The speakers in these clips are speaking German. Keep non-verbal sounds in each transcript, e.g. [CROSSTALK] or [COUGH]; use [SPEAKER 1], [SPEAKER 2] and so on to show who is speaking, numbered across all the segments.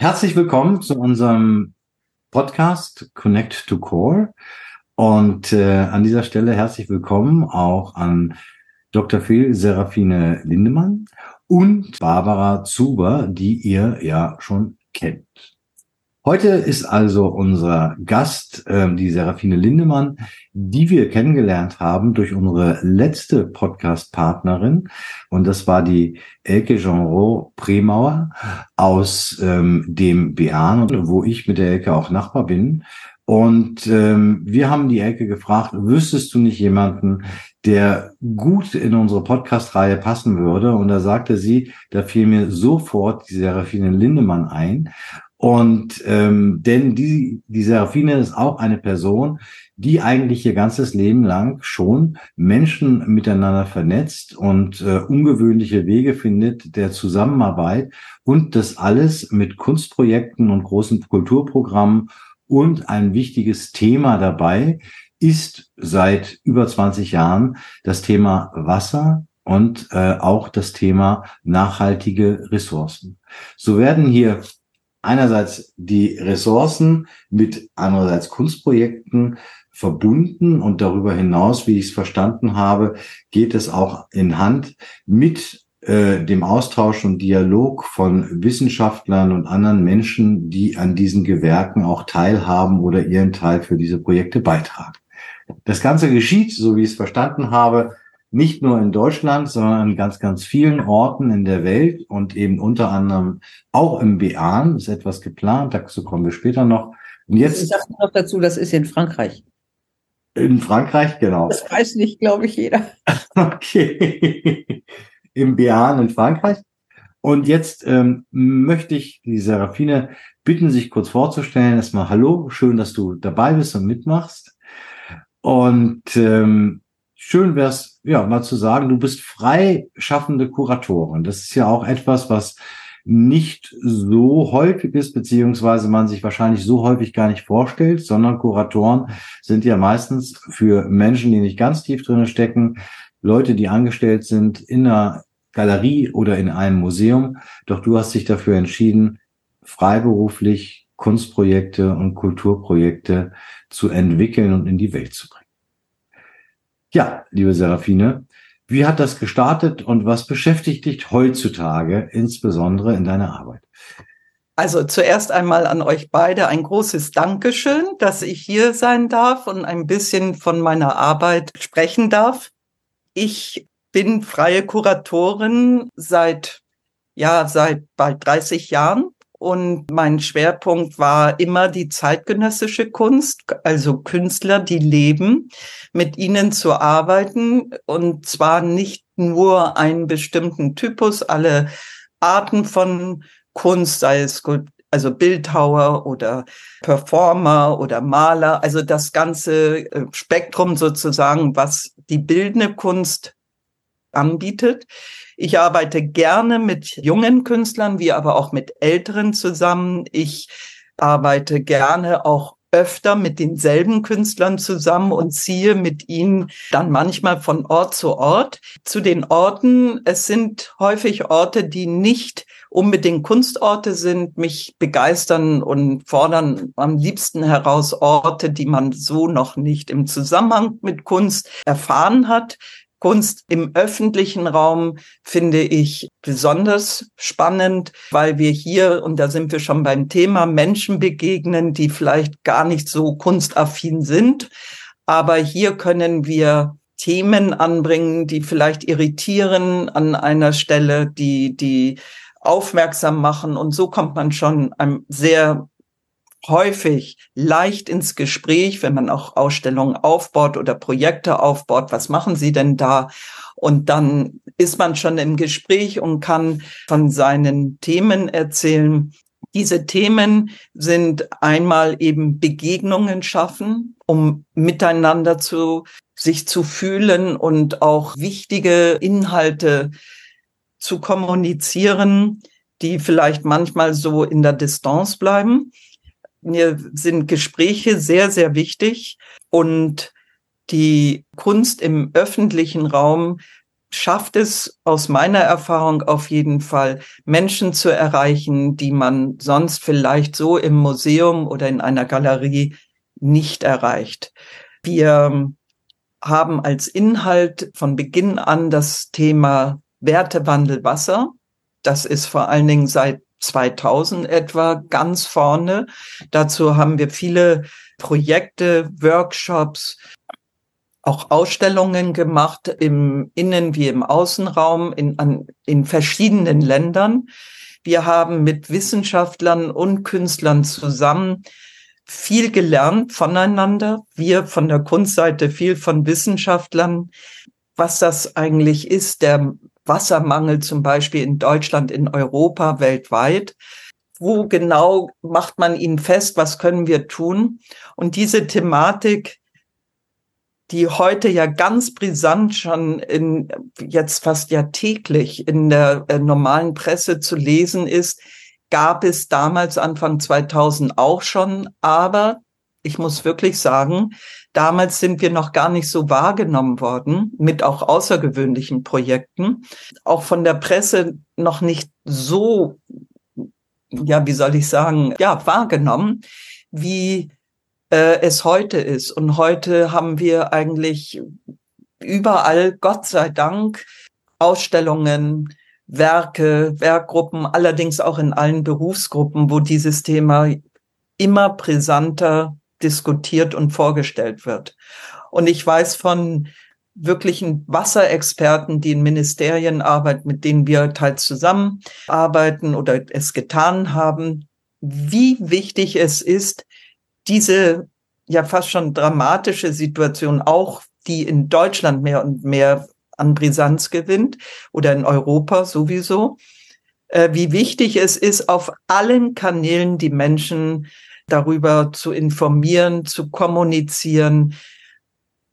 [SPEAKER 1] herzlich willkommen zu unserem Podcast Connect to Core. Und äh, an dieser Stelle herzlich willkommen auch an Dr. Phil Serafine Lindemann und Barbara Zuber, die ihr ja schon kennt. Heute ist also unser Gast ähm, die Serafine Lindemann, die wir kennengelernt haben durch unsere letzte Podcast-Partnerin. Und das war die Elke Genro Premauer aus ähm, dem Bean, wo ich mit der Elke auch Nachbar bin. Und ähm, wir haben die Elke gefragt, wüsstest du nicht jemanden, der gut in unsere Podcast-Reihe passen würde? Und da sagte sie, da fiel mir sofort die Serafine Lindemann ein. Und ähm, denn die, die Seraphine ist auch eine Person, die eigentlich ihr ganzes Leben lang schon Menschen miteinander vernetzt und äh, ungewöhnliche Wege findet der Zusammenarbeit und das alles mit Kunstprojekten und großen Kulturprogrammen und ein wichtiges Thema dabei ist seit über 20 Jahren das Thema Wasser und äh, auch das Thema nachhaltige Ressourcen. So werden hier einerseits die Ressourcen mit andererseits Kunstprojekten verbunden und darüber hinaus, wie ich es verstanden habe, geht es auch in Hand mit äh, dem Austausch und Dialog von Wissenschaftlern und anderen Menschen, die an diesen Gewerken auch teilhaben oder ihren Teil für diese Projekte beitragen. Das Ganze geschieht, so wie ich es verstanden habe, nicht nur in Deutschland, sondern an ganz, ganz vielen Orten in der Welt und eben unter anderem auch im Bean ist etwas geplant, dazu kommen wir später noch.
[SPEAKER 2] Und jetzt. Ich sage noch dazu, das ist in Frankreich.
[SPEAKER 1] In Frankreich, genau.
[SPEAKER 2] Das weiß nicht, glaube ich, jeder. [LAUGHS]
[SPEAKER 1] okay. Im Bean in Frankreich. Und jetzt ähm, möchte ich die Serafine bitten, sich kurz vorzustellen. Erstmal Hallo, schön, dass du dabei bist und mitmachst. Und ähm, schön wäre es, ja, mal zu sagen, du bist freischaffende Kuratorin. Das ist ja auch etwas, was nicht so häufig ist, beziehungsweise man sich wahrscheinlich so häufig gar nicht vorstellt, sondern Kuratoren sind ja meistens für Menschen, die nicht ganz tief drinne stecken, Leute, die angestellt sind in einer Galerie oder in einem Museum. Doch du hast dich dafür entschieden, freiberuflich Kunstprojekte und Kulturprojekte zu entwickeln und in die Welt zu bringen. Ja, liebe Serafine, wie hat das gestartet und was beschäftigt dich heutzutage insbesondere in deiner Arbeit?
[SPEAKER 2] Also zuerst einmal an euch beide ein großes Dankeschön, dass ich hier sein darf und ein bisschen von meiner Arbeit sprechen darf. Ich bin freie Kuratorin seit, ja, seit bald 30 Jahren und mein Schwerpunkt war immer die zeitgenössische Kunst, also Künstler, die leben, mit ihnen zu arbeiten und zwar nicht nur einen bestimmten Typus, alle Arten von Kunst, sei es also Bildhauer oder Performer oder Maler, also das ganze äh, Spektrum sozusagen, was die bildende Kunst anbietet. Ich arbeite gerne mit jungen Künstlern, wie aber auch mit älteren zusammen. Ich arbeite gerne auch öfter mit denselben Künstlern zusammen und ziehe mit ihnen dann manchmal von Ort zu Ort. Zu den Orten, es sind häufig Orte, die nicht unbedingt Kunstorte sind, mich begeistern und fordern am liebsten heraus Orte, die man so noch nicht im Zusammenhang mit Kunst erfahren hat. Kunst im öffentlichen Raum finde ich besonders spannend, weil wir hier, und da sind wir schon beim Thema, Menschen begegnen, die vielleicht gar nicht so kunstaffin sind. Aber hier können wir Themen anbringen, die vielleicht irritieren an einer Stelle, die, die aufmerksam machen. Und so kommt man schon einem sehr häufig leicht ins Gespräch, wenn man auch Ausstellungen aufbaut oder Projekte aufbaut. Was machen Sie denn da? Und dann ist man schon im Gespräch und kann von seinen Themen erzählen. Diese Themen sind einmal eben Begegnungen schaffen, um miteinander zu sich zu fühlen und auch wichtige Inhalte zu kommunizieren, die vielleicht manchmal so in der Distanz bleiben. Mir sind Gespräche sehr, sehr wichtig und die Kunst im öffentlichen Raum schafft es aus meiner Erfahrung auf jeden Fall, Menschen zu erreichen, die man sonst vielleicht so im Museum oder in einer Galerie nicht erreicht. Wir haben als Inhalt von Beginn an das Thema Wertewandel Wasser. Das ist vor allen Dingen seit 2000 etwa ganz vorne. Dazu haben wir viele Projekte, Workshops, auch Ausstellungen gemacht im Innen- wie im Außenraum in, an, in verschiedenen Ländern. Wir haben mit Wissenschaftlern und Künstlern zusammen viel gelernt voneinander. Wir von der Kunstseite viel von Wissenschaftlern, was das eigentlich ist, der Wassermangel zum Beispiel in Deutschland, in Europa, weltweit. Wo genau macht man ihn fest? Was können wir tun? Und diese Thematik die heute ja ganz brisant schon in, jetzt fast ja täglich in der äh, normalen Presse zu lesen ist, gab es damals Anfang 2000 auch schon. Aber ich muss wirklich sagen, damals sind wir noch gar nicht so wahrgenommen worden mit auch außergewöhnlichen Projekten, auch von der Presse noch nicht so, ja, wie soll ich sagen, ja, wahrgenommen, wie äh, es heute ist. Und heute haben wir eigentlich überall, Gott sei Dank, Ausstellungen, Werke, Werkgruppen, allerdings auch in allen Berufsgruppen, wo dieses Thema immer brisanter diskutiert und vorgestellt wird. Und ich weiß von wirklichen Wasserexperten, die in Ministerien arbeiten, mit denen wir teils zusammenarbeiten oder es getan haben, wie wichtig es ist, diese ja fast schon dramatische Situation auch, die in Deutschland mehr und mehr an Brisanz gewinnt oder in Europa sowieso, äh, wie wichtig es ist, auf allen Kanälen die Menschen darüber zu informieren, zu kommunizieren,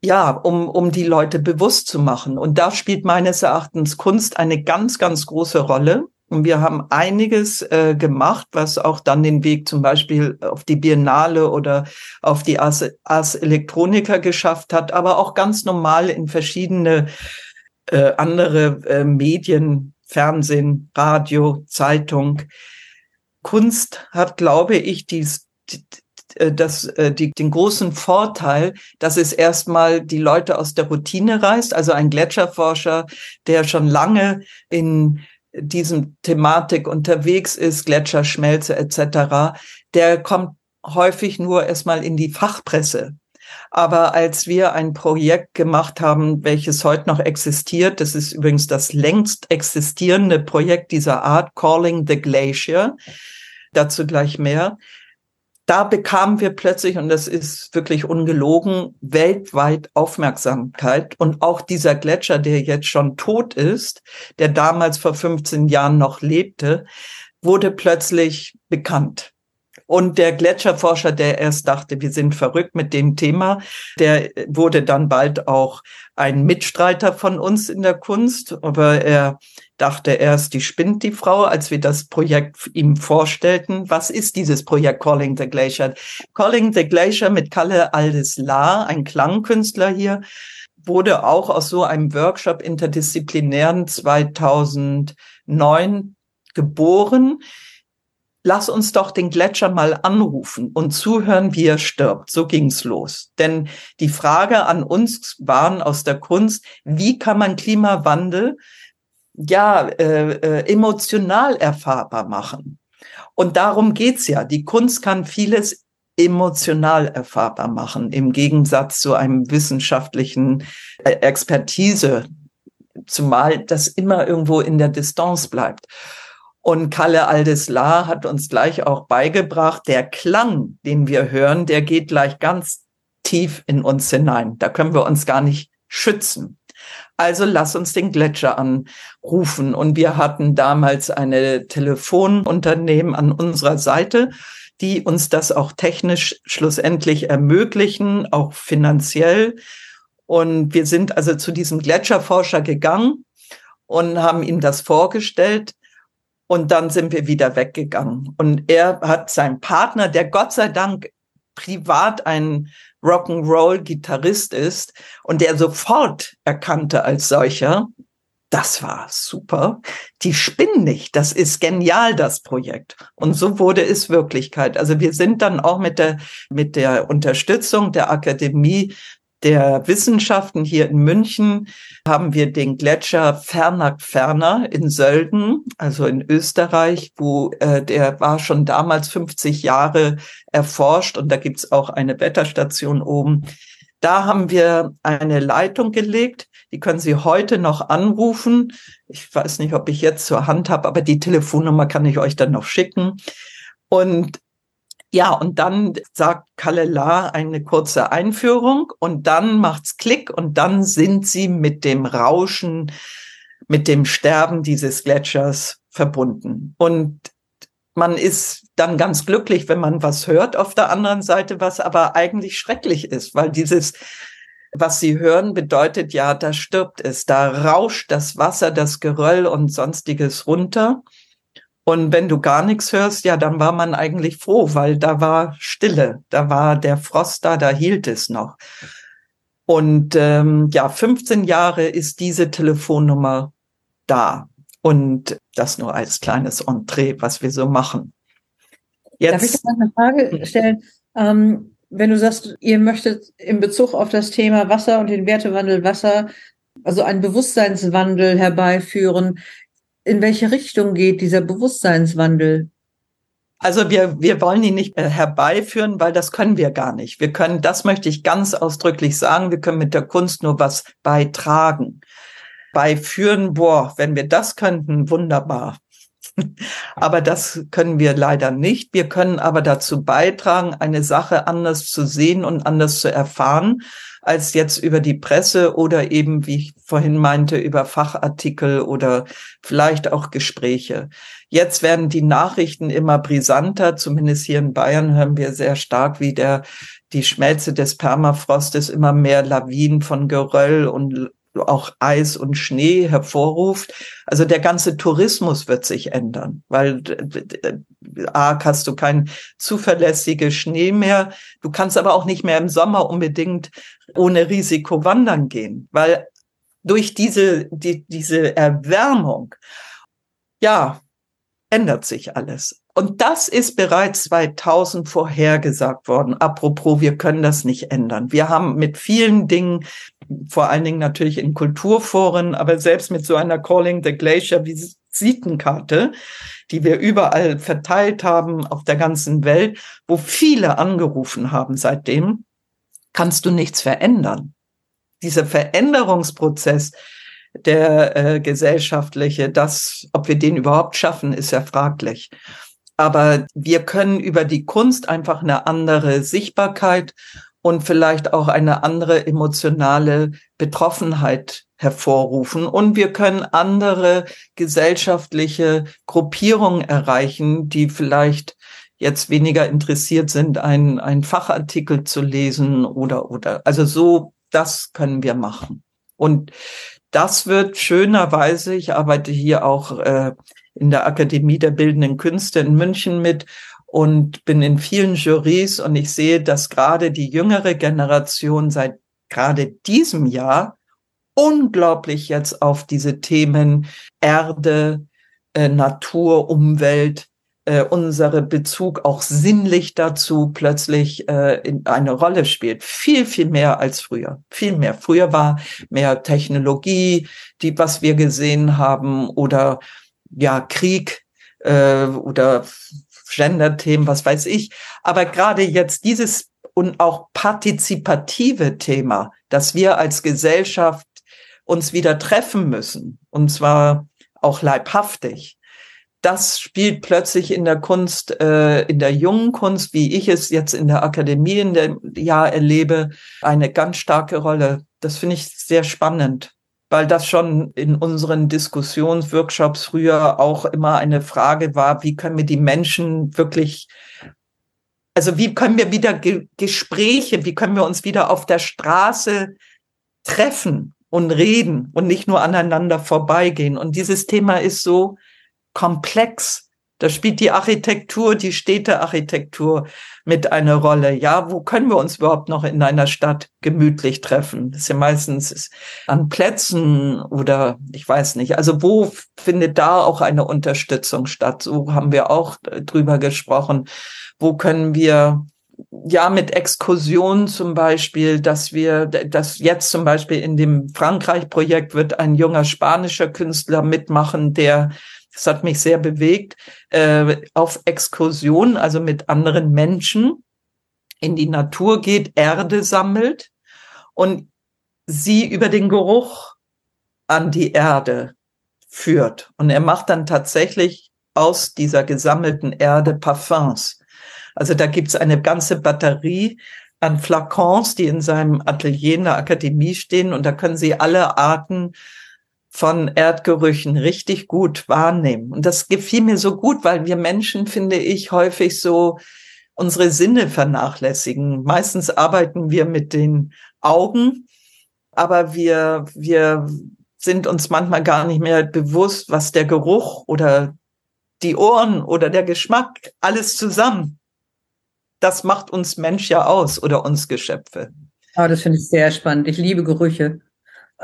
[SPEAKER 2] ja, um, um die Leute bewusst zu machen. Und da spielt meines Erachtens Kunst eine ganz, ganz große Rolle. Und wir haben einiges äh, gemacht, was auch dann den Weg zum Beispiel auf die Biennale oder auf die Ars, Ars Electronica geschafft hat, aber auch ganz normal in verschiedene äh, andere äh, Medien, Fernsehen, Radio, Zeitung. Kunst hat, glaube ich, dies, das, äh, die, den großen Vorteil, dass es erstmal die Leute aus der Routine reißt. Also ein Gletscherforscher, der schon lange in diesem Thematik unterwegs ist, Gletscherschmelze etc., der kommt häufig nur erstmal in die Fachpresse. Aber als wir ein Projekt gemacht haben, welches heute noch existiert, das ist übrigens das längst existierende Projekt dieser Art, Calling the Glacier, dazu gleich mehr, da bekamen wir plötzlich, und das ist wirklich ungelogen, weltweit Aufmerksamkeit. Und auch dieser Gletscher, der jetzt schon tot ist, der damals vor 15 Jahren noch lebte, wurde plötzlich bekannt. Und der Gletscherforscher, der erst dachte, wir sind verrückt mit dem Thema, der wurde dann bald auch ein Mitstreiter von uns in der Kunst. Aber er dachte erst, die spinnt die Frau, als wir das Projekt ihm vorstellten. Was ist dieses Projekt Calling the Glacier? Calling the Glacier mit Kalle Aldeslar, ein Klangkünstler hier, wurde auch aus so einem Workshop interdisziplinären 2009 geboren lass uns doch den Gletscher mal anrufen und zuhören, wie er stirbt. So ging's los. Denn die Frage an uns waren aus der Kunst, wie kann man Klimawandel ja äh, äh, emotional erfahrbar machen? Und darum geht's ja. Die Kunst kann vieles emotional erfahrbar machen, im Gegensatz zu einem wissenschaftlichen äh, Expertise, zumal das immer irgendwo in der Distanz bleibt. Und Kalle Aldeslar hat uns gleich auch beigebracht, der Klang, den wir hören, der geht gleich ganz tief in uns hinein. Da können wir uns gar nicht schützen. Also lass uns den Gletscher anrufen. Und wir hatten damals eine Telefonunternehmen an unserer Seite, die uns das auch technisch schlussendlich ermöglichen, auch finanziell. Und wir sind also zu diesem Gletscherforscher gegangen und haben ihm das vorgestellt. Und dann sind wir wieder weggegangen. Und er hat seinen Partner, der Gott sei Dank privat ein Rock'n'Roll-Gitarrist ist und der sofort erkannte als solcher, das war super. Die spinnen nicht. Das ist genial, das Projekt. Und so wurde es Wirklichkeit. Also wir sind dann auch mit der, mit der Unterstützung der Akademie der Wissenschaften hier in München haben wir den Gletscher Fernack Ferner in Sölden, also in Österreich, wo äh, der war schon damals 50 Jahre erforscht und da gibt's auch eine Wetterstation oben. Da haben wir eine Leitung gelegt, die können Sie heute noch anrufen. Ich weiß nicht, ob ich jetzt zur Hand habe, aber die Telefonnummer kann ich euch dann noch schicken. Und ja, und dann sagt Kalle La eine kurze Einführung und dann macht's Klick und dann sind sie mit dem Rauschen, mit dem Sterben dieses Gletschers verbunden. Und man ist dann ganz glücklich, wenn man was hört auf der anderen Seite, was aber eigentlich schrecklich ist, weil dieses was Sie hören, bedeutet ja, da stirbt es, da rauscht das Wasser, das Geröll und sonstiges runter. Und wenn du gar nichts hörst, ja, dann war man eigentlich froh, weil da war Stille, da war der Frost da, da hielt es noch. Und ähm, ja, 15 Jahre ist diese Telefonnummer da. Und das nur als kleines Entree, was wir so machen.
[SPEAKER 3] Jetzt, Darf ich noch eine Frage stellen? Ähm, wenn du sagst, ihr möchtet in Bezug auf das Thema Wasser und den Wertewandel Wasser, also einen Bewusstseinswandel herbeiführen, in welche Richtung geht dieser Bewusstseinswandel?
[SPEAKER 2] Also wir, wir wollen ihn nicht herbeiführen, weil das können wir gar nicht. Wir können, das möchte ich ganz ausdrücklich sagen, wir können mit der Kunst nur was beitragen. Beiführen, boah, wenn wir das könnten, wunderbar. [LAUGHS] aber das können wir leider nicht. Wir können aber dazu beitragen, eine Sache anders zu sehen und anders zu erfahren, als jetzt über die Presse oder eben, wie ich vorhin meinte, über Fachartikel oder vielleicht auch Gespräche. Jetzt werden die Nachrichten immer brisanter. Zumindest hier in Bayern hören wir sehr stark, wie der die Schmelze des Permafrostes immer mehr Lawinen von Geröll und auch Eis und Schnee hervorruft. Also der ganze Tourismus wird sich ändern, weil A, hast du kein zuverlässige Schnee mehr. Du kannst aber auch nicht mehr im Sommer unbedingt ohne Risiko wandern gehen, weil durch diese, die, diese Erwärmung, ja, ändert sich alles. Und das ist bereits 2000 vorhergesagt worden. Apropos, wir können das nicht ändern. Wir haben mit vielen Dingen, vor allen Dingen natürlich in Kulturforen, aber selbst mit so einer Calling the Glacier Visitenkarte, die wir überall verteilt haben auf der ganzen Welt, wo viele angerufen haben seitdem, kannst du nichts verändern. Dieser Veränderungsprozess, der äh, gesellschaftliche, das, ob wir den überhaupt schaffen, ist ja fraglich. Aber wir können über die Kunst einfach eine andere Sichtbarkeit und vielleicht auch eine andere emotionale Betroffenheit hervorrufen. Und wir können andere gesellschaftliche Gruppierungen erreichen, die vielleicht jetzt weniger interessiert sind, einen, einen Fachartikel zu lesen oder, oder, also so, das können wir machen. Und das wird schönerweise, ich arbeite hier auch äh, in der Akademie der Bildenden Künste in München mit und bin in vielen Jurys und ich sehe, dass gerade die jüngere Generation seit gerade diesem Jahr unglaublich jetzt auf diese Themen Erde, äh, Natur, Umwelt, äh, unsere Bezug auch sinnlich dazu plötzlich äh, in eine Rolle spielt. Viel, viel mehr als früher. Viel mehr. Früher war mehr Technologie, die, was wir gesehen haben, oder ja, Krieg äh, oder Gender-Themen, was weiß ich. Aber gerade jetzt dieses und auch partizipative Thema, dass wir als Gesellschaft uns wieder treffen müssen, und zwar auch leibhaftig. Das spielt plötzlich in der Kunst, äh, in der jungen Kunst, wie ich es jetzt in der Akademie in dem Jahr erlebe, eine ganz starke Rolle. Das finde ich sehr spannend weil das schon in unseren Diskussionsworkshops früher auch immer eine Frage war, wie können wir die Menschen wirklich, also wie können wir wieder Ge Gespräche, wie können wir uns wieder auf der Straße treffen und reden und nicht nur aneinander vorbeigehen. Und dieses Thema ist so komplex Da spielt die Architektur, die Städtearchitektur mit einer Rolle. Ja, wo können wir uns überhaupt noch in einer Stadt gemütlich treffen? Das ist ja meistens an Plätzen oder ich weiß nicht. Also wo findet da auch eine Unterstützung statt? So haben wir auch drüber gesprochen. Wo können wir ja, mit Exkursionen zum Beispiel, dass wir, dass jetzt zum Beispiel in dem Frankreich-Projekt wird ein junger spanischer Künstler mitmachen, der das hat mich sehr bewegt, äh, auf Exkursion, also mit anderen Menschen in die Natur geht, Erde sammelt und sie über den Geruch an die Erde führt. Und er macht dann tatsächlich aus dieser gesammelten Erde Parfums. Also da gibt's eine ganze Batterie an Flakons, die in seinem Atelier in der Akademie stehen. Und da können Sie alle Arten von Erdgerüchen richtig gut wahrnehmen. Und das gefiel mir so gut, weil wir Menschen, finde ich, häufig so unsere Sinne vernachlässigen. Meistens arbeiten wir mit den Augen, aber wir, wir sind uns manchmal gar nicht mehr bewusst, was der Geruch oder die Ohren oder der Geschmack alles zusammen das macht uns Mensch ja aus oder uns Geschöpfe.
[SPEAKER 3] Oh, das finde ich sehr spannend. Ich liebe Gerüche.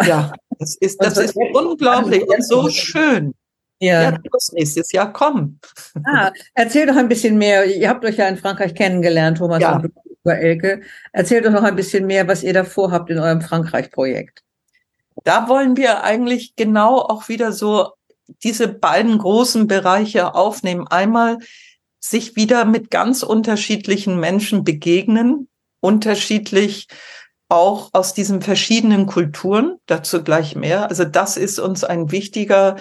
[SPEAKER 2] Ja, [LAUGHS] das ist, das ist unglaublich und so schön. Ja. ja, musst nächstes Jahr kommen.
[SPEAKER 3] Ah, erzähl doch ein bisschen mehr. Ihr habt euch ja in Frankreich kennengelernt, Thomas ja. und Elke. Erzähl doch noch ein bisschen mehr, was ihr da vorhabt in eurem Frankreich-Projekt.
[SPEAKER 2] Da wollen wir eigentlich genau auch wieder so diese beiden großen Bereiche aufnehmen. Einmal sich wieder mit ganz unterschiedlichen Menschen begegnen, unterschiedlich auch aus diesen verschiedenen Kulturen, dazu gleich mehr. Also das ist uns ein wichtiger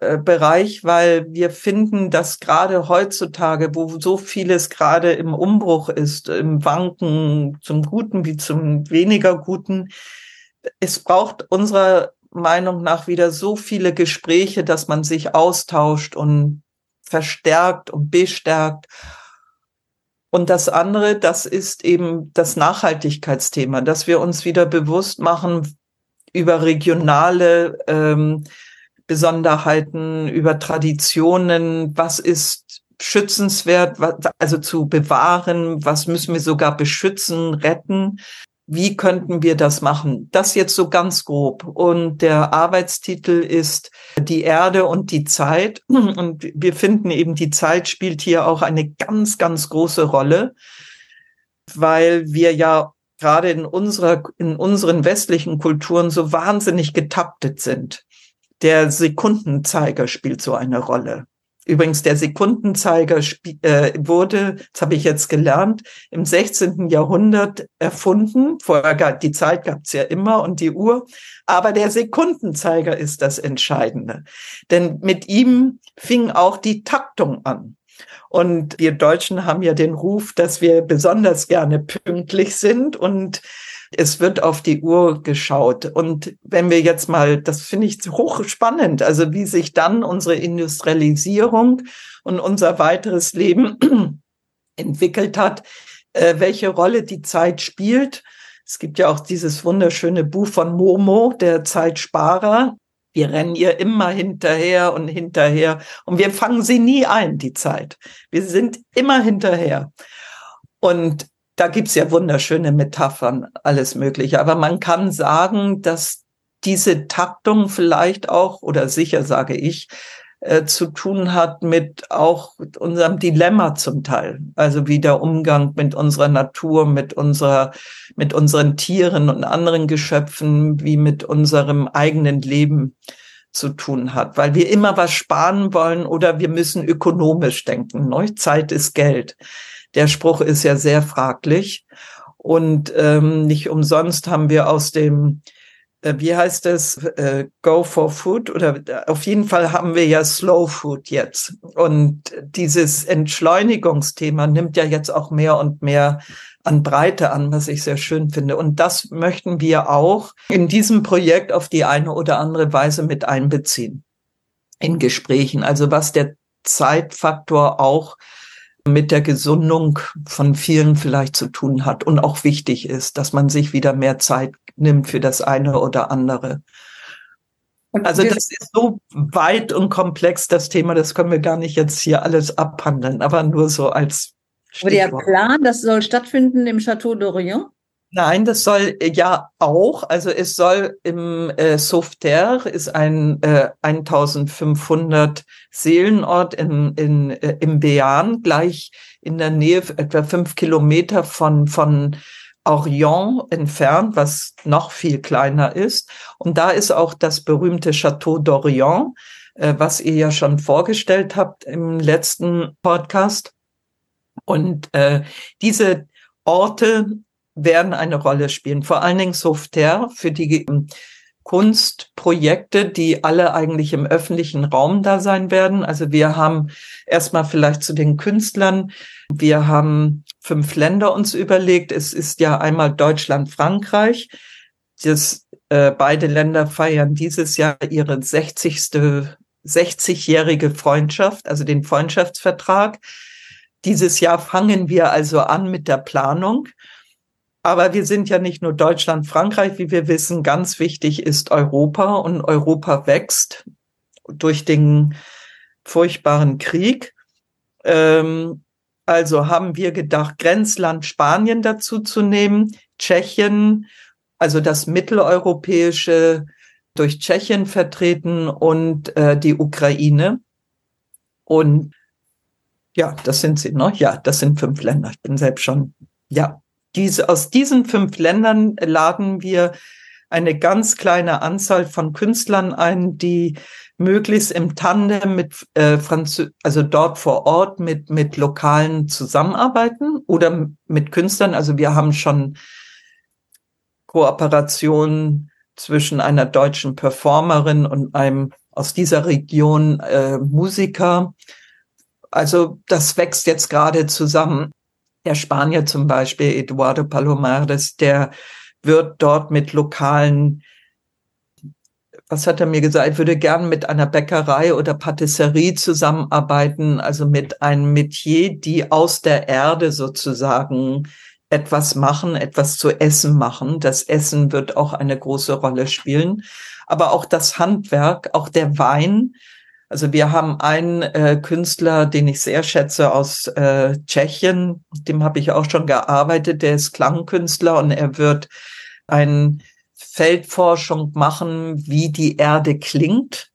[SPEAKER 2] äh, Bereich, weil wir finden, dass gerade heutzutage, wo so vieles gerade im Umbruch ist, im Wanken zum Guten wie zum weniger Guten, es braucht unserer Meinung nach wieder so viele Gespräche, dass man sich austauscht und verstärkt und bestärkt. Und das andere, das ist eben das Nachhaltigkeitsthema, dass wir uns wieder bewusst machen über regionale ähm, Besonderheiten, über Traditionen, was ist schützenswert, also zu bewahren, was müssen wir sogar beschützen, retten wie könnten wir das machen? Das jetzt so ganz grob. Und der Arbeitstitel ist Die Erde und die Zeit. [CLEARS THROAT] Und wir finden eben, die Zeit spielt hier auch eine ganz, ganz große Rolle, weil wir ja gerade in unserer, in unseren westlichen Kulturen so wahnsinnig getaktet sind. Der Sekundenzeiger spielt so eine Rolle. Übrigens, der Sekundenzeiger äh, wurde, das habe ich jetzt gelernt, im 16. Jahrhundert erfunden. Vorher gab die Zeit gab es ja immer und die Uhr. Aber der Sekundenzeiger ist das Entscheidende. Denn mit ihm fing auch die Taktung an. Und wir Deutschen haben ja den Ruf, dass wir besonders gerne pünktlich sind und es wird auf die Uhr geschaut. Und wenn wir jetzt mal, das finde ich hochspannend, also wie sich dann unsere Industrialisierung und unser weiteres Leben [CLEARS THROAT] entwickelt hat, äh, welche Rolle die Zeit spielt. Es gibt ja auch dieses wunderschöne Buch von Momo, der Zeitsparer. Wir rennen ihr immer hinterher und hinterher und wir fangen sie nie ein, die Zeit. Wir sind immer hinterher. Und da gibt's ja wunderschöne Metaphern, alles Mögliche. Aber man kann sagen, dass diese Taktung vielleicht auch, oder sicher sage ich, äh, zu tun hat mit auch unserem Dilemma zum Teil. Also wie der Umgang mit unserer Natur, mit unserer, mit unseren Tieren und anderen Geschöpfen, wie mit unserem eigenen Leben zu tun hat, weil wir immer was sparen wollen oder wir müssen ökonomisch denken. Ne? Zeit ist Geld. Der Spruch ist ja sehr fraglich. Und ähm, nicht umsonst haben wir aus dem, äh, wie heißt es, äh, Go for Food oder äh, auf jeden Fall haben wir ja Slow Food jetzt. Und dieses Entschleunigungsthema nimmt ja jetzt auch mehr und mehr an Breite an, was ich sehr schön finde. Und das möchten wir auch in diesem Projekt auf die eine oder andere Weise mit einbeziehen in Gesprächen. Also was der Zeitfaktor auch mit der Gesundung von vielen vielleicht zu tun hat und auch wichtig ist, dass man sich wieder mehr Zeit nimmt für das eine oder andere. Und also das ist so weit und komplex, das Thema, das können wir gar nicht jetzt hier alles abhandeln, aber nur so als
[SPEAKER 3] Stichwort. Aber der Plan, das soll stattfinden im Château d'Orient?
[SPEAKER 2] Nein, das soll äh, ja auch. Also es soll im äh, Sauveterre ist ein äh, 1500 Seelenort in, in, äh, im Bean, gleich in der Nähe, etwa fünf Kilometer von, von Orient entfernt, was noch viel kleiner ist. Und da ist auch das berühmte Château d'Orient, äh, was ihr ja schon vorgestellt habt im letzten Podcast. Und äh, diese Orte werden eine Rolle spielen. Vor allen Dingen Sauveterre für die ähm, Kunstprojekte, die alle eigentlich im öffentlichen Raum da sein werden. Also wir haben erstmal vielleicht zu den Künstlern. Wir haben fünf Länder uns überlegt. Es ist ja einmal Deutschland, Frankreich. Das, äh, beide Länder feiern dieses Jahr ihre 60. 60-jährige Freundschaft, also den Freundschaftsvertrag. Dieses Jahr fangen wir also an mit der Planung. Aber wir sind ja nicht nur Deutschland, Frankreich, wie wir wissen. Ganz wichtig ist Europa und Europa wächst durch den furchtbaren Krieg. Ähm, also haben wir gedacht, Grenzland Spanien dazu zu nehmen, Tschechien, also das mitteleuropäische durch Tschechien vertreten und äh, die Ukraine. Und ja, das sind sie, ne? Ja, das sind fünf Länder. Ich bin selbst schon, ja, diese, aus diesen fünf Ländern laden wir eine ganz kleine Anzahl von Künstlern ein, die möglichst im Tandem mit äh, Franzö also dort vor Ort mit mit lokalen zusammenarbeiten oder mit Künstlern. Also wir haben schon Kooperationen zwischen einer deutschen Performerin und einem aus dieser Region äh, Musiker. Also das wächst jetzt gerade zusammen der Spanier zum Beispiel, Eduardo Palomares, der wird dort mit lokalen, was hat er mir gesagt, würde gern mit einer Bäckerei oder Patisserie zusammenarbeiten, also mit einem Metier, die aus der Erde sozusagen etwas machen, etwas zu essen machen. Das Essen wird auch eine große Rolle spielen. Aber auch das Handwerk, auch der Wein, also wir haben einen äh, Künstler, den ich sehr schätze aus äh, Tschechien, dem habe ich auch schon gearbeitet, der ist Klangkünstler und er wird eine Feldforschung machen, wie die Erde klingt.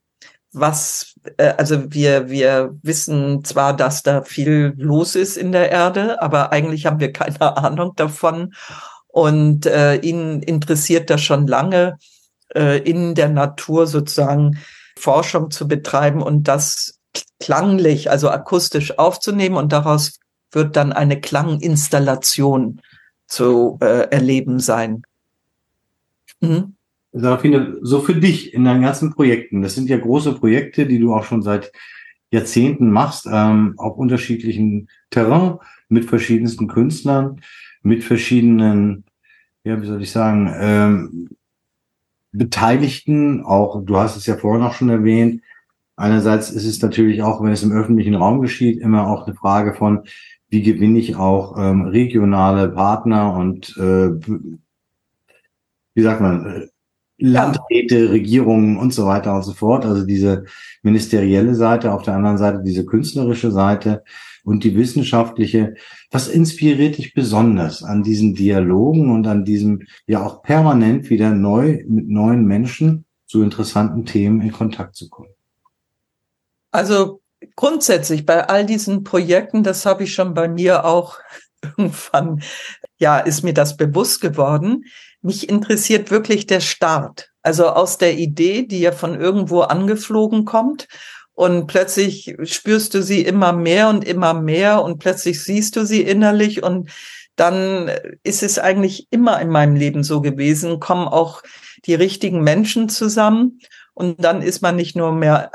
[SPEAKER 2] Was, äh, also wir, wir wissen zwar, dass da viel los ist in der Erde, aber eigentlich haben wir keine [LAUGHS] Ahnung davon. Und äh, ihn interessiert das schon lange, äh, in der Natur sozusagen Forschung zu betreiben und das klanglich, also akustisch aufzunehmen und daraus wird dann eine Klanginstallation zu äh, erleben sein.
[SPEAKER 1] Mhm. Sarafine, so für dich in deinen ganzen Projekten, das sind ja große Projekte, die du auch schon seit Jahrzehnten machst, ähm, auf unterschiedlichen Terrain, mit verschiedensten Künstlern, mit verschiedenen, ja, wie soll ich sagen, ähm, Beteiligten, auch du hast es ja vorher noch schon erwähnt, einerseits ist es natürlich auch, wenn es im öffentlichen Raum geschieht, immer auch eine Frage von, wie gewinne ich auch ähm, regionale Partner und äh, wie sagt man, äh, Landräte, Regierungen und so weiter und so fort. Also diese ministerielle Seite, auf der anderen Seite diese künstlerische Seite und die wissenschaftliche. Was inspiriert dich besonders an diesen Dialogen und an diesem ja auch permanent wieder neu mit neuen Menschen zu interessanten Themen in Kontakt zu kommen?
[SPEAKER 2] Also grundsätzlich bei all diesen Projekten, das habe ich schon bei mir auch [LAUGHS] irgendwann, ja, ist mir das bewusst geworden. Mich interessiert wirklich der Start. Also aus der Idee, die ja von irgendwo angeflogen kommt und plötzlich spürst du sie immer mehr und immer mehr und plötzlich siehst du sie innerlich und dann ist es eigentlich immer in meinem Leben so gewesen, kommen auch die richtigen Menschen zusammen und dann ist man nicht nur mehr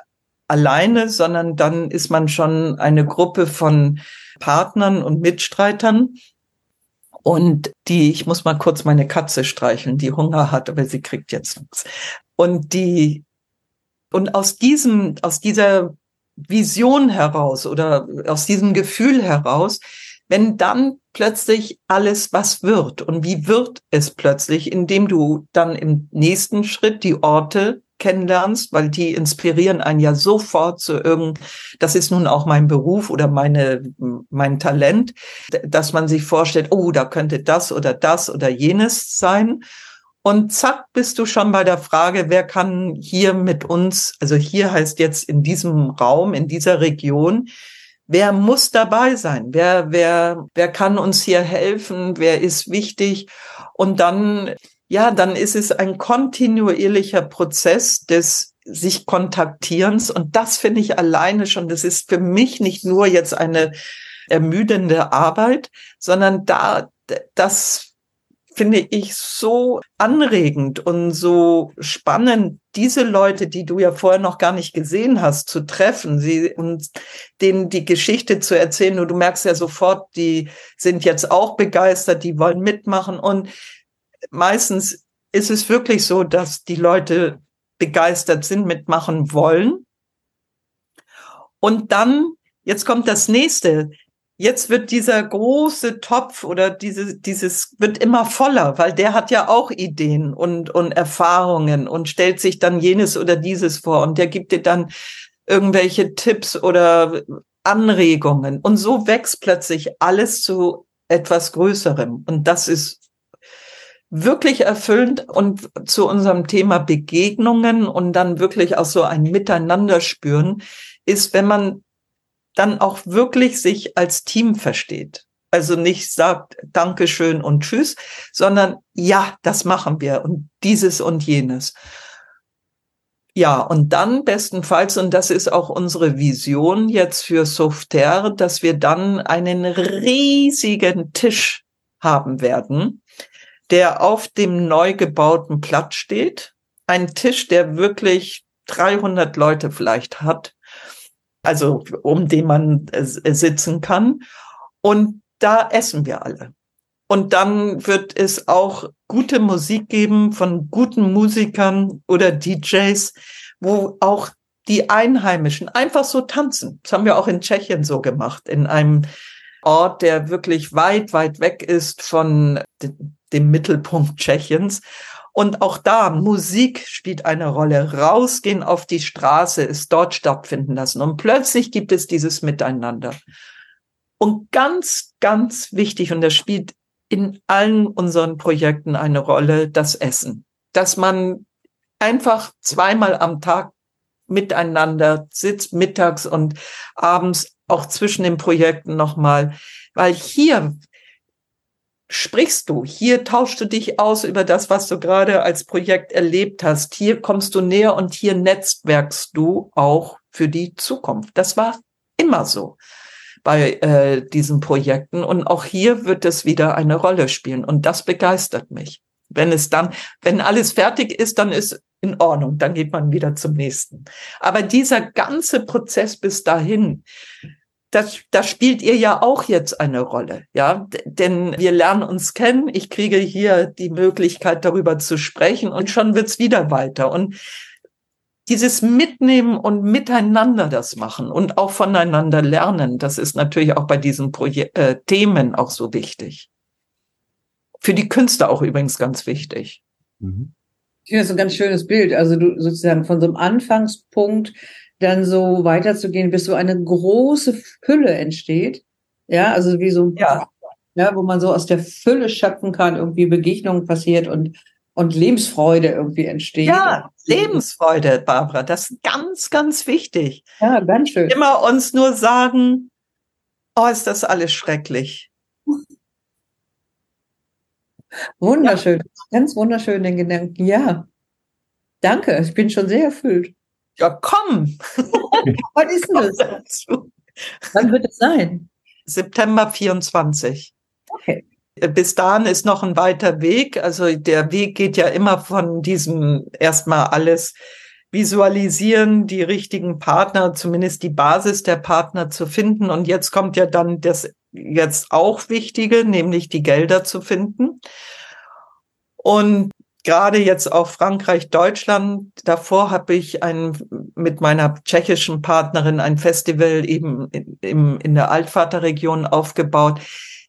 [SPEAKER 2] alleine, sondern dann ist man schon eine Gruppe von Partnern und Mitstreitern. Und die, ich muss mal kurz meine Katze streicheln, die Hunger hat, aber sie kriegt jetzt nichts. Und die und aus diesem, aus dieser Vision heraus oder aus diesem Gefühl heraus, wenn dann plötzlich alles was wird und wie wird es plötzlich, indem du dann im nächsten Schritt die Orte kennenlernst, weil die inspirieren einen ja sofort zu irgend, das ist nun auch mein Beruf oder meine, mein Talent, dass man sich vorstellt, oh, da könnte das oder das oder jenes sein. Und zack, bist du schon bei der Frage, wer kann hier mit uns, also hier heißt jetzt in diesem Raum, in dieser Region, wer muss dabei sein? Wer, wer, wer kann uns hier helfen? Wer ist wichtig? Und dann, ja, dann ist es ein kontinuierlicher Prozess des sich kontaktierens. Und das finde ich alleine schon, das ist für mich nicht nur jetzt eine ermüdende Arbeit, sondern da, das finde ich so anregend und so spannend, diese Leute, die du ja vorher noch gar nicht gesehen hast, zu treffen, sie und denen die Geschichte zu erzählen. Und du merkst ja sofort, die sind jetzt auch begeistert, die wollen mitmachen. Und meistens ist es wirklich so, dass die Leute begeistert sind, mitmachen wollen. Und dann, jetzt kommt das nächste jetzt wird dieser große Topf oder diese, dieses wird immer voller, weil der hat ja auch Ideen und, und Erfahrungen und stellt sich dann jenes oder dieses vor und der gibt dir dann irgendwelche Tipps oder Anregungen. Und so wächst plötzlich alles zu etwas Größerem. Und das ist wirklich erfüllend und zu unserem Thema Begegnungen und dann wirklich auch so ein Miteinander spüren, ist, wenn man dann auch wirklich sich als Team versteht. Also nicht sagt Dankeschön und Tschüss, sondern ja, das machen wir und dieses und jenes. Ja, und dann bestenfalls, und das ist auch unsere Vision jetzt für Software, dass wir dann einen riesigen Tisch haben werden, der auf dem neu gebauten Platz steht. Ein Tisch, der wirklich 300 Leute vielleicht hat also um den man äh, sitzen kann. Und da essen wir alle. Und dann wird es auch gute Musik geben von guten Musikern oder DJs, wo auch die Einheimischen einfach so tanzen. Das haben wir auch in Tschechien so gemacht, in einem Ort, der wirklich weit, weit weg ist von dem Mittelpunkt Tschechiens. Und auch da, Musik spielt eine Rolle. Rausgehen auf die Straße, es dort stattfinden lassen. Und plötzlich gibt es dieses Miteinander. Und ganz, ganz wichtig, und das spielt in allen unseren Projekten eine Rolle, das Essen. Dass man einfach zweimal am Tag miteinander sitzt, mittags und abends, auch zwischen den Projekten nochmal. Weil hier sprichst du, hier tauschst du dich aus über das, was du gerade als Projekt erlebt hast. Hier kommst du näher und hier netzwerkst du auch für die Zukunft. Das war immer so bei äh, diesen Projekten und auch hier wird es wieder eine Rolle spielen und das begeistert mich. Wenn es dann, wenn alles fertig ist, dann ist in Ordnung, dann geht man wieder zum nächsten. Aber dieser ganze Prozess bis dahin, das, das spielt ihr ja auch jetzt eine Rolle, ja, denn wir lernen uns kennen. Ich kriege hier die Möglichkeit, darüber zu sprechen und schon wird's wieder weiter. Und dieses Mitnehmen und miteinander das machen und auch voneinander lernen, das ist natürlich auch bei diesen Proje äh, Themen auch so wichtig. Für die Künstler auch übrigens ganz wichtig.
[SPEAKER 3] Mhm. Ich finde das ein ganz schönes Bild. Also du sozusagen von so einem Anfangspunkt dann so weiterzugehen, bis so eine große Fülle entsteht. Ja, also wie so, ja. ja, wo man so aus der Fülle schöpfen kann, irgendwie Begegnungen passiert und, und Lebensfreude irgendwie entsteht.
[SPEAKER 2] Ja, Lebensfreude, Barbara, das ist ganz, ganz wichtig.
[SPEAKER 3] Ja, ganz schön.
[SPEAKER 2] Immer uns nur sagen, oh, ist das alles schrecklich.
[SPEAKER 3] Wunderschön, ja. ganz wunderschön den Gedanken. Ja, danke, ich bin schon sehr erfüllt.
[SPEAKER 2] Ja, komm. [LAUGHS]
[SPEAKER 3] Was ist denn das? Wann wird es sein?
[SPEAKER 2] September 24. Okay. Bis dahin ist noch ein weiter Weg. Also der Weg geht ja immer von diesem erstmal alles visualisieren, die richtigen Partner, zumindest die Basis der Partner zu finden. Und jetzt kommt ja dann das jetzt auch Wichtige, nämlich die Gelder zu finden. Und gerade jetzt auch Frankreich, Deutschland. Davor habe ich ein, mit meiner tschechischen Partnerin ein Festival eben in, in der Altvaterregion aufgebaut.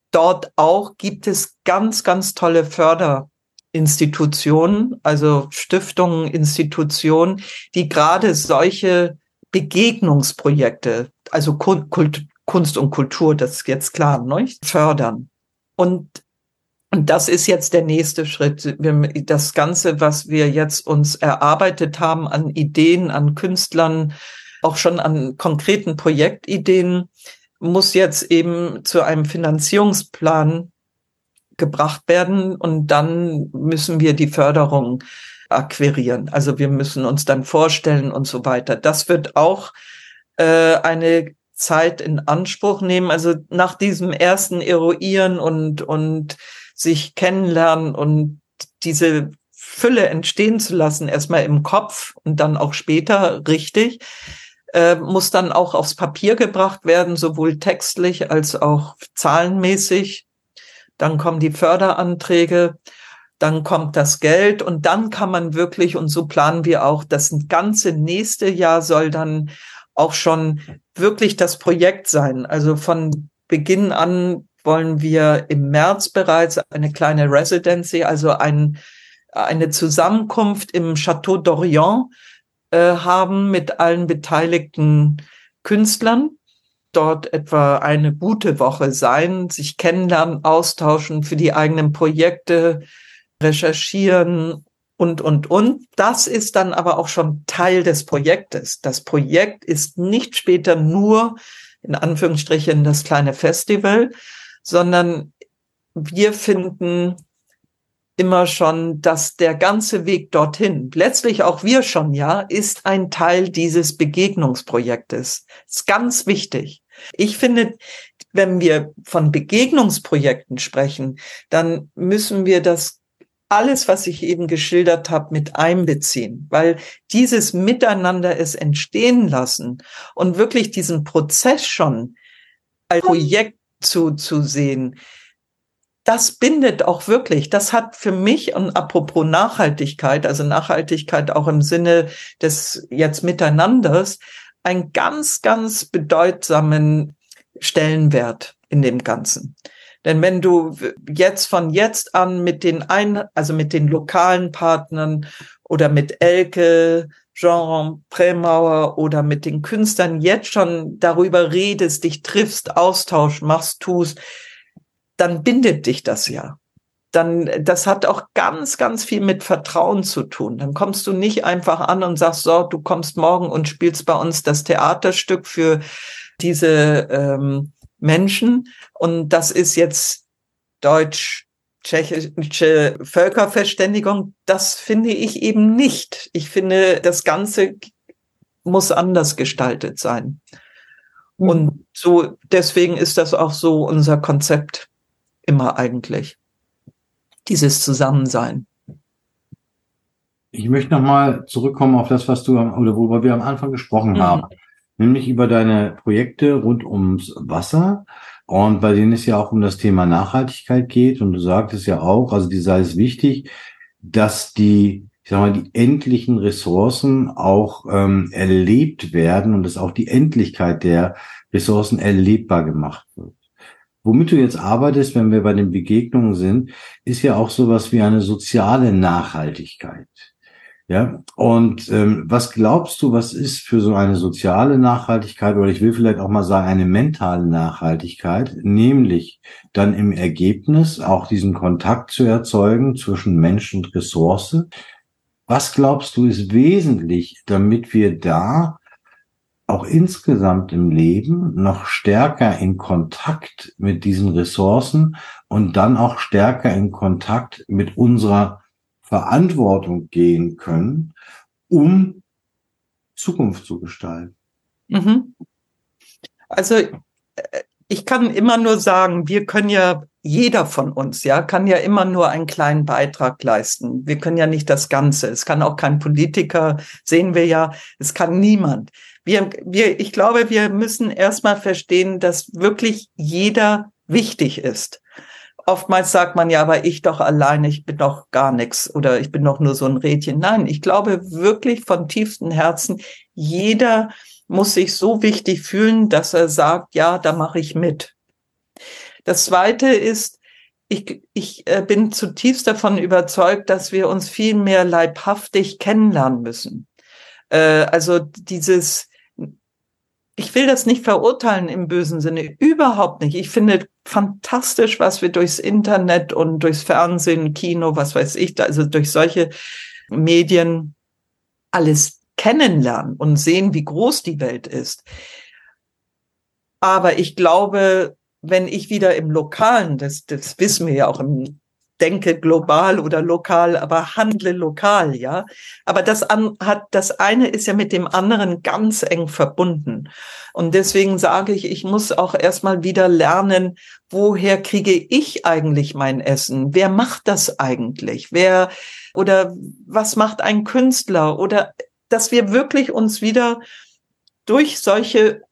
[SPEAKER 2] Dort auch gibt es ganz, ganz tolle Förder Institutionen, also Stiftungen, Institutionen, die gerade solche Begegnungsprojekte, also Kunst und Kultur, das ist jetzt klar, ne, fördern. Und, und das ist jetzt der nächste Schritt. Das Ganze, was wir jetzt uns erarbeitet haben an Ideen, an Künstlern, auch schon an konkreten Projektideen, muss jetzt eben zu einem Finanzierungsplan gebracht werden und dann müssen wir die Förderung akquirieren. Also wir müssen uns dann vorstellen und so weiter. Das wird auch äh, eine Zeit in Anspruch nehmen. Also nach diesem ersten Eruieren und, und sich kennenlernen und diese Fülle entstehen zu lassen, erstmal im Kopf und dann auch später richtig, äh, muss dann auch aufs Papier gebracht werden, sowohl textlich als auch zahlenmäßig. Dann kommen die Förderanträge, dann kommt das Geld und dann kann man wirklich, und so planen wir auch, das ganze nächste Jahr soll dann auch schon wirklich das Projekt sein. Also von Beginn an wollen wir im März bereits eine kleine Residency, also ein, eine Zusammenkunft im Château d'Orient äh, haben mit allen beteiligten Künstlern. Dort etwa eine gute Woche sein, sich kennenlernen, austauschen für die eigenen Projekte, recherchieren und, und, und. Das ist dann aber auch schon Teil des Projektes. Das Projekt ist nicht später nur, in Anführungsstrichen, das kleine Festival, sondern wir finden immer schon, dass der ganze Weg dorthin, letztlich auch wir schon, ja, ist ein Teil dieses Begegnungsprojektes. ist ganz wichtig. Ich finde, wenn wir von Begegnungsprojekten sprechen, dann müssen wir das alles, was ich eben geschildert habe, mit einbeziehen, weil dieses Miteinander es entstehen lassen und wirklich diesen Prozess schon als Projekt zu, zu sehen, das bindet auch wirklich. Das hat für mich, und apropos Nachhaltigkeit, also Nachhaltigkeit auch im Sinne des jetzt Miteinanders, einen ganz, ganz bedeutsamen Stellenwert in dem Ganzen. Denn wenn du jetzt von jetzt an mit den ein, also mit den lokalen Partnern oder mit Elke, Jean Prämauer oder mit den Künstlern jetzt schon darüber redest, dich triffst, Austausch machst, tust, dann bindet dich das ja. Dann, das hat auch ganz, ganz viel mit Vertrauen zu tun. Dann kommst du nicht einfach an und sagst, so, du kommst morgen und spielst bei uns das Theaterstück für diese ähm, Menschen. Und das ist jetzt Deutsch, tschechische Völkerverständigung. Das finde ich eben nicht. Ich finde, das Ganze muss anders gestaltet sein. Mhm. Und so, deswegen ist das auch so unser Konzept immer eigentlich. Dieses Zusammensein.
[SPEAKER 1] Ich möchte nochmal zurückkommen auf das, was du, oder worüber wir am Anfang gesprochen mhm. haben nämlich über deine Projekte rund ums Wasser und bei denen es ja auch um das Thema Nachhaltigkeit geht. Und du sagtest ja auch, also die sei es wichtig, dass die, ich sag mal, die endlichen Ressourcen auch ähm, erlebt werden und dass auch die Endlichkeit der Ressourcen erlebbar gemacht wird. Womit du jetzt arbeitest, wenn wir bei den Begegnungen sind, ist ja auch sowas wie eine soziale Nachhaltigkeit. Ja, und ähm, was glaubst du, was ist für so eine soziale Nachhaltigkeit oder ich will vielleicht auch mal sagen eine mentale Nachhaltigkeit, nämlich dann im Ergebnis auch diesen Kontakt zu erzeugen zwischen Mensch und Ressource? Was glaubst du ist wesentlich, damit wir da auch insgesamt im Leben noch stärker in Kontakt mit diesen Ressourcen und dann auch stärker in Kontakt mit unserer Verantwortung gehen können, um Zukunft zu gestalten.
[SPEAKER 2] Mhm. Also äh, ich kann immer nur sagen, wir können ja, jeder von uns, ja, kann ja immer nur einen kleinen Beitrag leisten. Wir können ja nicht das Ganze. Es kann auch kein Politiker, sehen wir ja, es kann niemand. Wir, wir, ich glaube, wir müssen erstmal verstehen, dass wirklich jeder wichtig ist oftmals sagt man ja, aber ich doch alleine, ich bin doch gar nichts oder ich bin doch nur so ein Rädchen. Nein, ich glaube wirklich von tiefstem Herzen, jeder muss sich so wichtig fühlen, dass er sagt, ja, da mache ich mit. Das Zweite ist, ich, ich äh, bin zutiefst davon überzeugt, dass wir uns viel mehr leibhaftig kennenlernen müssen. Äh, also dieses, ich will das nicht verurteilen im bösen Sinne, überhaupt nicht. Ich finde fantastisch, was wir durchs Internet und durchs Fernsehen, Kino, was weiß ich, also durch solche Medien alles kennenlernen und sehen, wie groß die Welt ist. Aber ich glaube, wenn ich wieder im Lokalen, das, das wissen wir ja auch im denke global oder lokal, aber handle lokal, ja. Aber das an, hat, das eine ist ja mit dem anderen ganz eng verbunden. Und deswegen sage ich, ich muss auch erstmal wieder lernen, woher kriege ich eigentlich mein Essen? Wer macht das eigentlich? Wer, oder was macht ein Künstler? Oder, dass wir wirklich uns wieder durch solche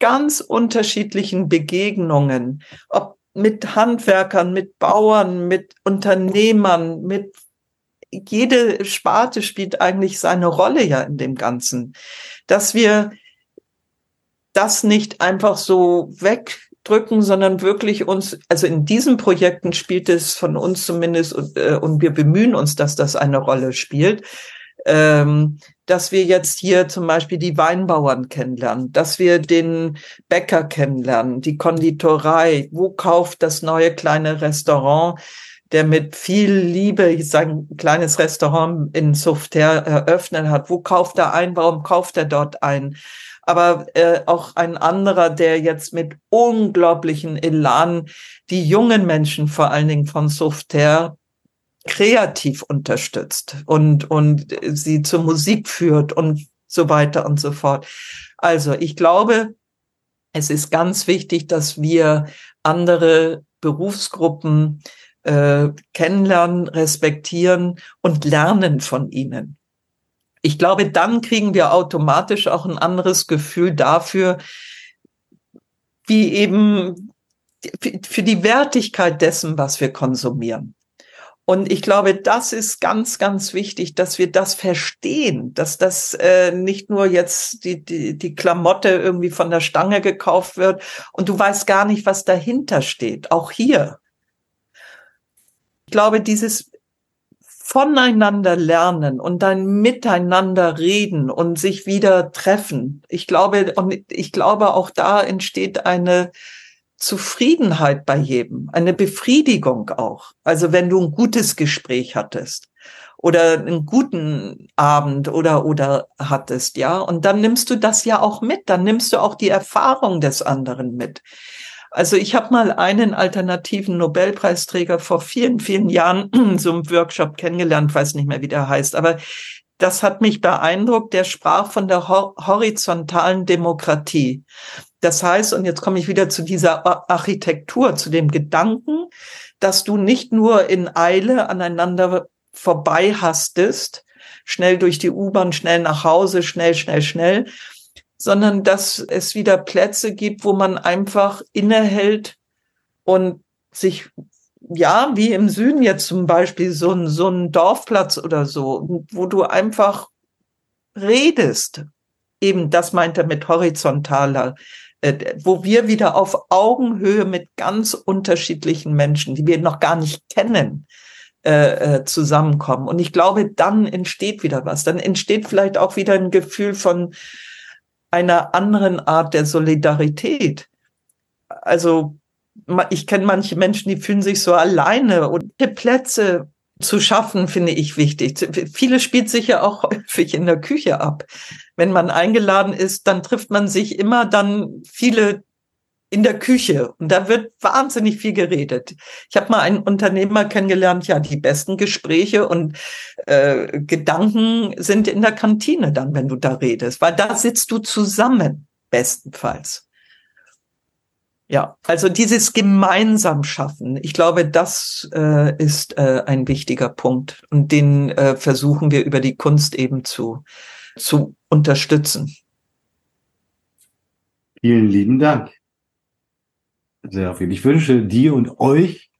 [SPEAKER 2] ganz unterschiedlichen Begegnungen, ob mit Handwerkern, mit Bauern, mit Unternehmern, mit jede Sparte spielt eigentlich seine Rolle ja in dem Ganzen, dass wir das nicht einfach so wegdrücken, sondern wirklich uns, also in diesen Projekten spielt es von uns zumindest und, äh, und wir bemühen uns, dass das eine Rolle spielt, ähm, dass wir jetzt hier zum Beispiel die Weinbauern kennenlernen, dass wir den Bäcker kennenlernen, die Konditorei, wo kauft das neue kleine Restaurant, der mit viel Liebe sein kleines Restaurant in Softer eröffnet hat, wo kauft er ein, warum kauft er dort ein? aber äh, auch ein anderer, der jetzt mit unglaublichen Elan die jungen Menschen vor allen Dingen von Softer kreativ unterstützt und, und sie zur Musik führt und so weiter und so fort. Also ich glaube, es ist ganz wichtig, dass wir andere Berufsgruppen äh, kennenlernen, respektieren und lernen von ihnen. Ich glaube, dann kriegen wir automatisch auch ein anderes Gefühl dafür, wie eben für die Wertigkeit dessen, was wir konsumieren. Und ich glaube, das ist ganz, ganz wichtig, dass wir das verstehen, dass das äh, nicht nur jetzt die, die, die Klamotte irgendwie von der Stange gekauft wird und du weißt gar nicht, was dahinter steht, auch hier. Ich glaube, dieses voneinander lernen und dann miteinander reden und sich wieder treffen. Ich glaube, und ich glaube, auch da entsteht eine Zufriedenheit bei jedem, eine Befriedigung auch. Also wenn du ein gutes Gespräch hattest oder einen guten Abend oder oder hattest, ja, und dann nimmst du das ja auch mit, dann nimmst du auch die Erfahrung des anderen mit. Also ich habe mal einen alternativen Nobelpreisträger vor vielen, vielen Jahren [CLEARS THROAT] so einem Workshop kennengelernt, weiß nicht mehr, wie der heißt, aber das hat mich beeindruckt. Der sprach von der horizontalen Demokratie. Das heißt, und jetzt komme ich wieder zu dieser Architektur, zu dem Gedanken, dass du nicht nur in Eile aneinander vorbei hastest, schnell durch die U-Bahn, schnell nach Hause, schnell, schnell, schnell, sondern dass es wieder Plätze gibt, wo man einfach innehält und sich, ja, wie im Süden jetzt zum Beispiel so ein, so ein Dorfplatz oder so, wo du einfach redest. Eben, das meint er mit horizontaler wo wir wieder auf Augenhöhe mit ganz unterschiedlichen Menschen, die wir noch gar nicht kennen, äh, äh, zusammenkommen. Und ich glaube, dann entsteht wieder was. Dann entsteht vielleicht auch wieder ein Gefühl von einer anderen Art der Solidarität. Also ich kenne manche Menschen, die fühlen sich so alleine und die Plätze zu schaffen, finde ich wichtig. Viele spielt sich ja auch [LAUGHS] häufig in der Küche ab. Wenn man eingeladen ist, dann trifft man sich immer dann viele in der Küche und da wird wahnsinnig viel geredet. Ich habe mal einen Unternehmer kennengelernt, ja, die besten Gespräche und äh, Gedanken sind in der Kantine dann, wenn du da redest, weil da sitzt du zusammen, bestenfalls. Ja, also dieses gemeinsam schaffen, ich glaube, das äh, ist äh, ein wichtiger Punkt und den äh, versuchen wir über die Kunst eben zu, zu unterstützen.
[SPEAKER 1] Vielen lieben Dank. Sehr viel. Ich wünsche dir und euch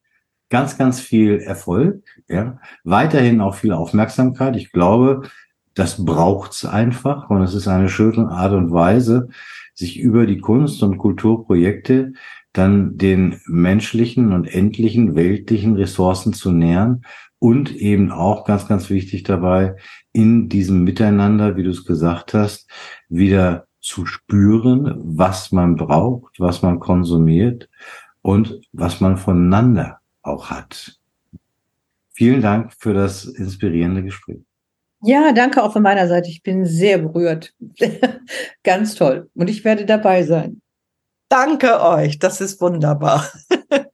[SPEAKER 1] ganz, ganz viel Erfolg, ja, weiterhin auch viel Aufmerksamkeit. Ich glaube, das braucht's einfach und es ist eine schöne Art und Weise, sich über die Kunst- und Kulturprojekte dann den menschlichen und endlichen weltlichen Ressourcen zu nähern und eben auch ganz, ganz wichtig dabei, in diesem Miteinander, wie du es gesagt hast, wieder zu spüren, was man braucht, was man konsumiert und was man voneinander auch hat. Vielen Dank für das inspirierende Gespräch.
[SPEAKER 3] Ja, danke auch von meiner Seite. Ich bin sehr berührt. [LAUGHS] Ganz toll. Und ich werde dabei sein.
[SPEAKER 2] Danke euch. Das ist wunderbar. [LAUGHS]